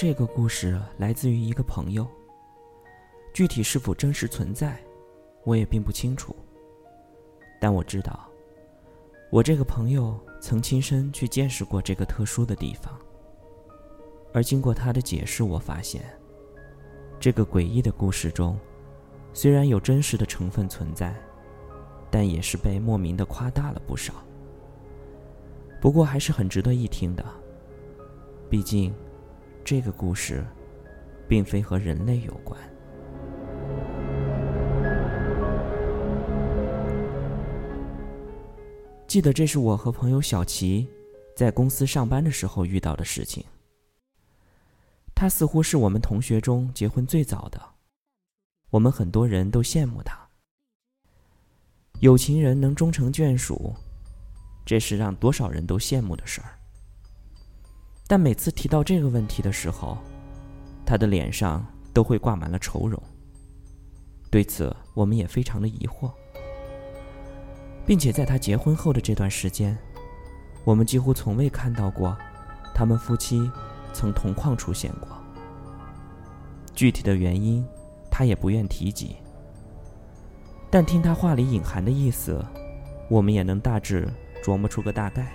这个故事来自于一个朋友。具体是否真实存在，我也并不清楚。但我知道，我这个朋友曾亲身去见识过这个特殊的地方。而经过他的解释，我发现，这个诡异的故事中，虽然有真实的成分存在，但也是被莫名的夸大了不少。不过还是很值得一听的。毕竟，这个故事，并非和人类有关。记得这是我和朋友小齐在公司上班的时候遇到的事情。他似乎是我们同学中结婚最早的，我们很多人都羡慕他。有情人能终成眷属，这是让多少人都羡慕的事儿。但每次提到这个问题的时候，他的脸上都会挂满了愁容。对此，我们也非常的疑惑，并且在他结婚后的这段时间，我们几乎从未看到过他们夫妻。曾同框出现过，具体的原因，他也不愿提及。但听他话里隐含的意思，我们也能大致琢磨出个大概。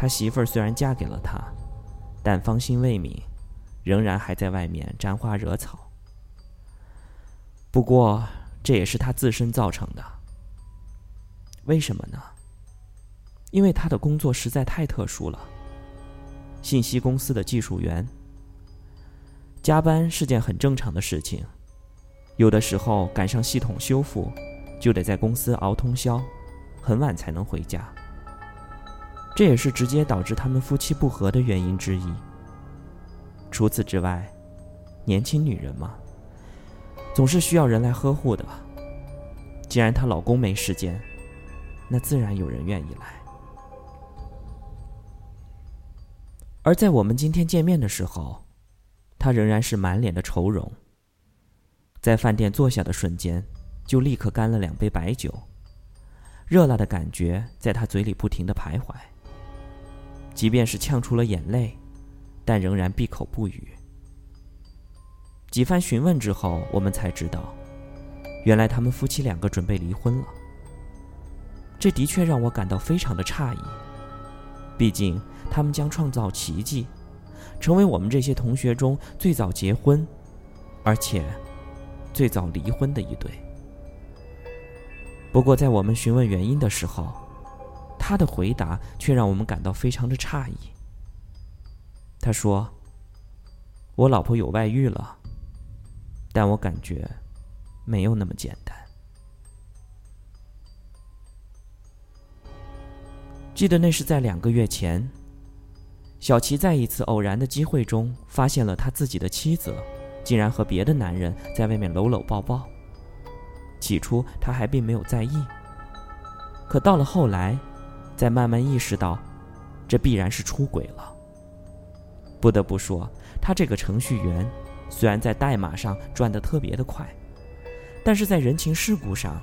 他媳妇儿虽然嫁给了他，但芳心未泯，仍然还在外面沾花惹草。不过这也是他自身造成的。为什么呢？因为他的工作实在太特殊了。信息公司的技术员，加班是件很正常的事情。有的时候赶上系统修复，就得在公司熬通宵，很晚才能回家。这也是直接导致他们夫妻不和的原因之一。除此之外，年轻女人嘛，总是需要人来呵护的。既然她老公没时间，那自然有人愿意来。而在我们今天见面的时候，她仍然是满脸的愁容。在饭店坐下的瞬间，就立刻干了两杯白酒，热辣的感觉在他嘴里不停的徘徊。即便是呛出了眼泪，但仍然闭口不语。几番询问之后，我们才知道，原来他们夫妻两个准备离婚了。这的确让我感到非常的诧异，毕竟。他们将创造奇迹，成为我们这些同学中最早结婚，而且最早离婚的一对。不过，在我们询问原因的时候，他的回答却让我们感到非常的诧异。他说：“我老婆有外遇了，但我感觉没有那么简单。”记得那是在两个月前。小齐在一次偶然的机会中发现了他自己的妻子，竟然和别的男人在外面搂搂抱抱。起初他还并没有在意，可到了后来，再慢慢意识到，这必然是出轨了。不得不说，他这个程序员虽然在代码上转得特别的快，但是在人情世故上，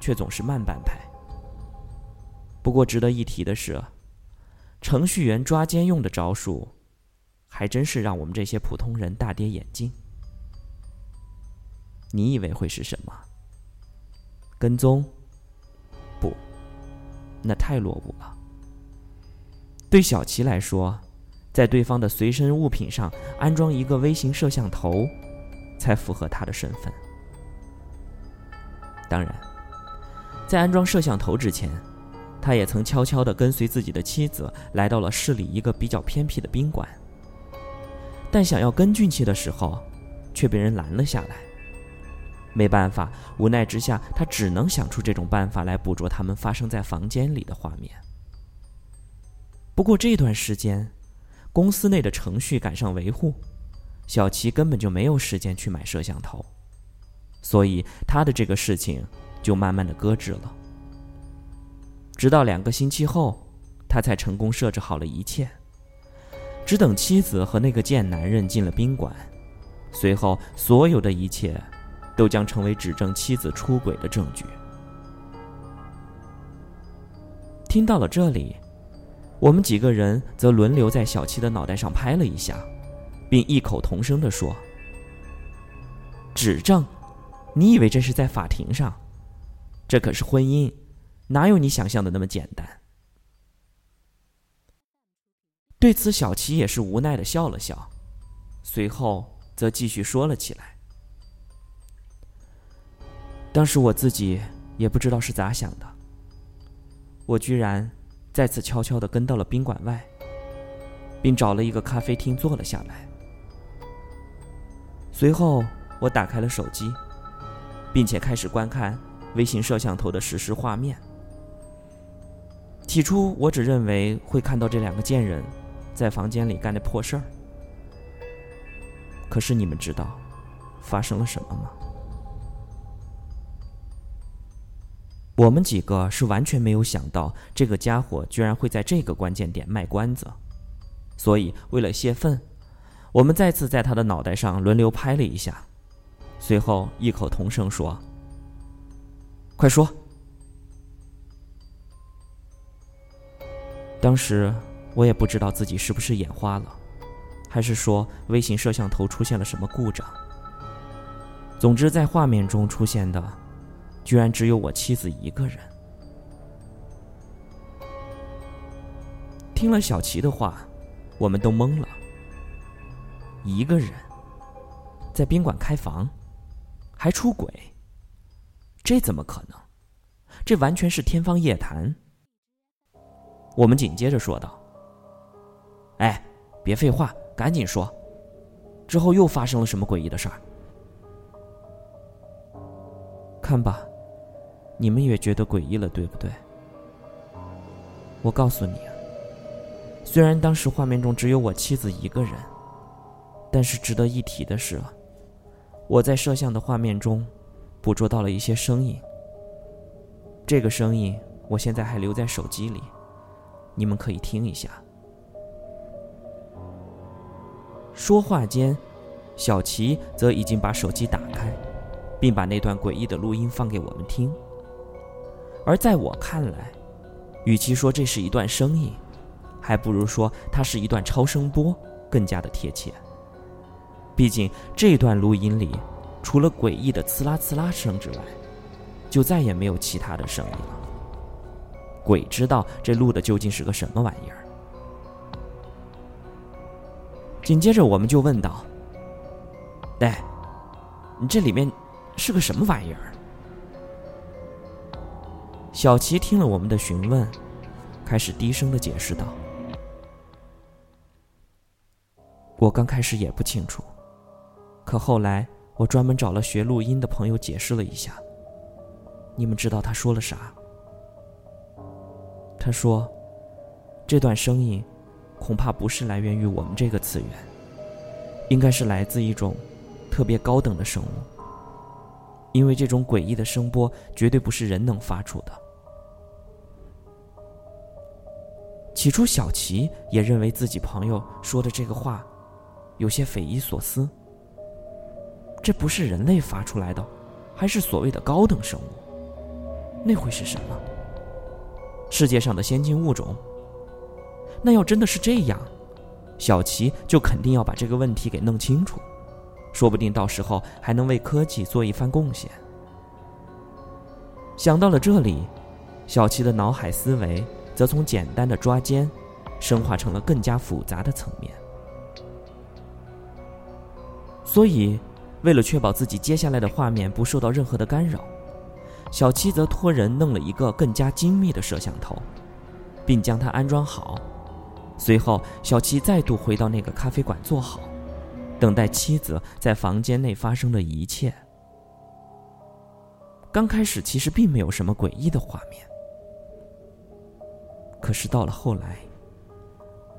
却总是慢半拍。不过值得一提的是。程序员抓奸用的招数，还真是让我们这些普通人大跌眼镜。你以为会是什么？跟踪？那太落伍了。对小齐来说，在对方的随身物品上安装一个微型摄像头，才符合他的身份。当然，在安装摄像头之前。他也曾悄悄地跟随自己的妻子来到了市里一个比较偏僻的宾馆，但想要跟进去的时候，却被人拦了下来。没办法，无奈之下，他只能想出这种办法来捕捉他们发生在房间里的画面。不过这段时间，公司内的程序赶上维护，小齐根本就没有时间去买摄像头，所以他的这个事情就慢慢的搁置了。直到两个星期后，他才成功设置好了一切，只等妻子和那个贱男人进了宾馆，随后所有的一切，都将成为指证妻子出轨的证据。听到了这里，我们几个人则轮流在小七的脑袋上拍了一下，并异口同声地说：“指证？你以为这是在法庭上？这可是婚姻，哪有你想象的那么简单？”对此，小琪也是无奈的笑了笑，随后则继续说了起来：“当时我自己也不知道是咋想的，我居然再次悄悄的跟到了宾馆外，并找了一个咖啡厅坐了下来。随后，我打开了手机，并且开始观看微型摄像头的实时画面。起初，我只认为会看到这两个贱人。”在房间里干的破事儿，可是你们知道发生了什么吗？我们几个是完全没有想到这个家伙居然会在这个关键点卖关子，所以为了泄愤，我们再次在他的脑袋上轮流拍了一下，随后异口同声说：“快说！”当时。我也不知道自己是不是眼花了，还是说微型摄像头出现了什么故障。总之，在画面中出现的，居然只有我妻子一个人。听了小琪的话，我们都懵了。一个人在宾馆开房，还出轨，这怎么可能？这完全是天方夜谭。我们紧接着说道。哎，别废话，赶紧说！之后又发生了什么诡异的事儿？看吧，你们也觉得诡异了，对不对？我告诉你啊，虽然当时画面中只有我妻子一个人，但是值得一提的是，我在摄像的画面中捕捉到了一些声音。这个声音我现在还留在手机里，你们可以听一下。说话间，小齐则已经把手机打开，并把那段诡异的录音放给我们听。而在我看来，与其说这是一段声音，还不如说它是一段超声波更加的贴切。毕竟这段录音里，除了诡异的“呲啦呲啦”声之外，就再也没有其他的声音了。鬼知道这录的究竟是个什么玩意儿。紧接着，我们就问道：“哎，你这里面是个什么玩意儿？”小齐听了我们的询问，开始低声的解释道：“我刚开始也不清楚，可后来我专门找了学录音的朋友解释了一下。你们知道他说了啥？他说，这段声音。”恐怕不是来源于我们这个次元，应该是来自一种特别高等的生物。因为这种诡异的声波绝对不是人能发出的。起初，小齐也认为自己朋友说的这个话有些匪夷所思。这不是人类发出来的，还是所谓的高等生物？那会是什么？世界上的先进物种？那要真的是这样，小齐就肯定要把这个问题给弄清楚，说不定到时候还能为科技做一番贡献。想到了这里，小齐的脑海思维则从简单的抓奸，升华成了更加复杂的层面。所以，为了确保自己接下来的画面不受到任何的干扰，小七则托人弄了一个更加精密的摄像头，并将它安装好。随后，小七再度回到那个咖啡馆坐好，等待妻子在房间内发生的一切。刚开始其实并没有什么诡异的画面，可是到了后来，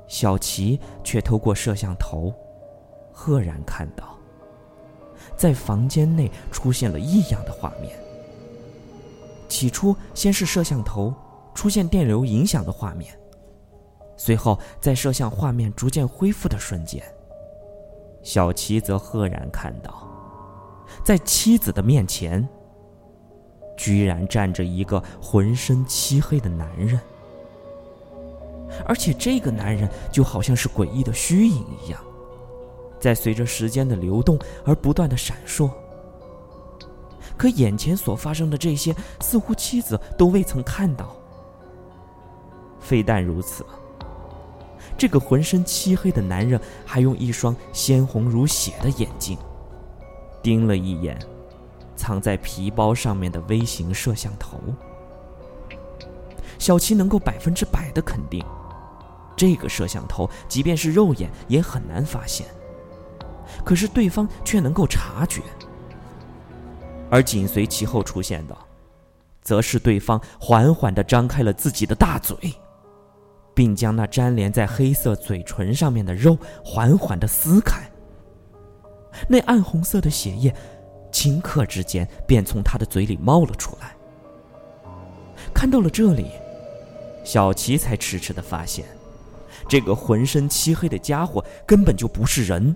小齐却透过摄像头，赫然看到，在房间内出现了异样的画面。起初，先是摄像头出现电流影响的画面。随后，在摄像画面逐渐恢复的瞬间，小齐则赫然看到，在妻子的面前，居然站着一个浑身漆黑的男人，而且这个男人就好像是诡异的虚影一样，在随着时间的流动而不断的闪烁。可眼前所发生的这些，似乎妻子都未曾看到。非但如此，这个浑身漆黑的男人还用一双鲜红如血的眼睛，盯了一眼藏在皮包上面的微型摄像头。小七能够百分之百的肯定，这个摄像头即便是肉眼也很难发现。可是对方却能够察觉。而紧随其后出现的，则是对方缓缓地张开了自己的大嘴，并将那粘连在黑色嘴唇上面的肉缓缓地撕开。那暗红色的血液，顷刻之间便从他的嘴里冒了出来。看到了这里，小琪才迟迟地发现，这个浑身漆黑的家伙根本就不是人，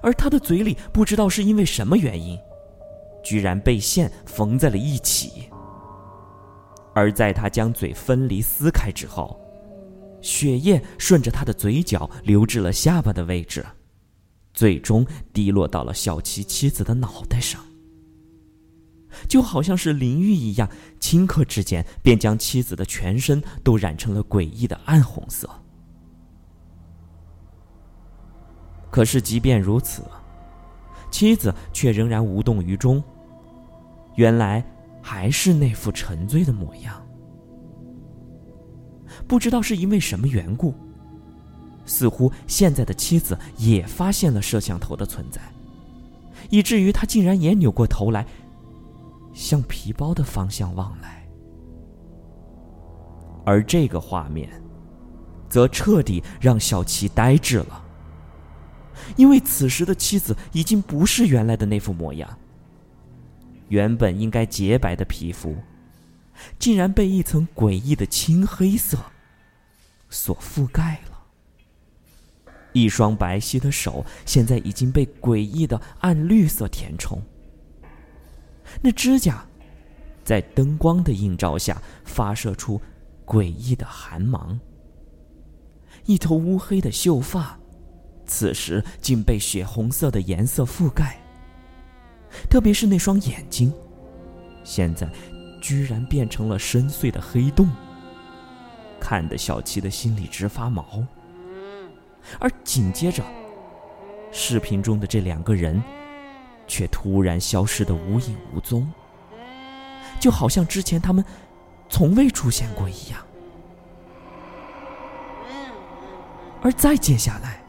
而他的嘴里不知道是因为什么原因。居然被线缝在了一起，而在他将嘴分离撕开之后，血液顺着他的嘴角流至了下巴的位置，最终滴落到了小琪妻子的脑袋上，就好像是淋浴一样，顷刻之间便将妻子的全身都染成了诡异的暗红色。可是即便如此，妻子却仍然无动于衷。原来还是那副沉醉的模样。不知道是因为什么缘故，似乎现在的妻子也发现了摄像头的存在，以至于他竟然也扭过头来，向皮包的方向望来。而这个画面，则彻底让小琪呆滞了，因为此时的妻子已经不是原来的那副模样。原本应该洁白的皮肤，竟然被一层诡异的青黑色所覆盖了。一双白皙的手现在已经被诡异的暗绿色填充。那指甲，在灯光的映照下发射出诡异的寒芒。一头乌黑的秀发，此时竟被血红色的颜色覆盖。特别是那双眼睛，现在居然变成了深邃的黑洞，看得小七的心里直发毛。而紧接着，视频中的这两个人，却突然消失的无影无踪，就好像之前他们从未出现过一样。而再接下来，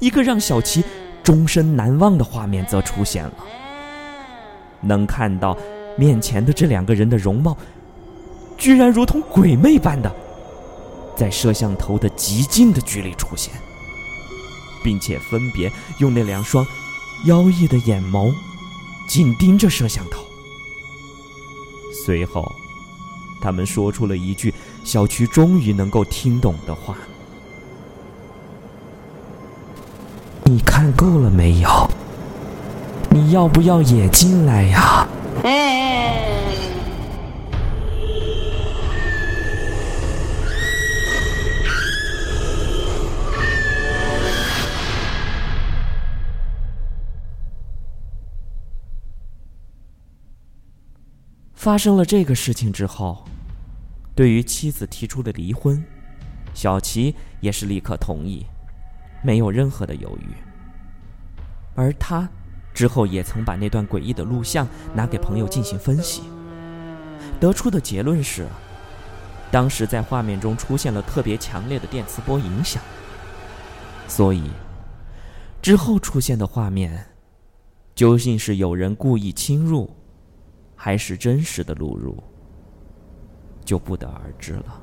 一个让小琪终身难忘的画面则出现了。能看到面前的这两个人的容貌，居然如同鬼魅般的在摄像头的极近的距离出现，并且分别用那两双妖异的眼眸紧盯着摄像头。随后，他们说出了一句小区终于能够听懂的话：“你看够了没有？”你要不要也进来呀？发生了这个事情之后，对于妻子提出的离婚，小齐也是立刻同意，没有任何的犹豫，而他。之后也曾把那段诡异的录像拿给朋友进行分析，得出的结论是，当时在画面中出现了特别强烈的电磁波影响，所以之后出现的画面，究竟是有人故意侵入，还是真实的录入，就不得而知了。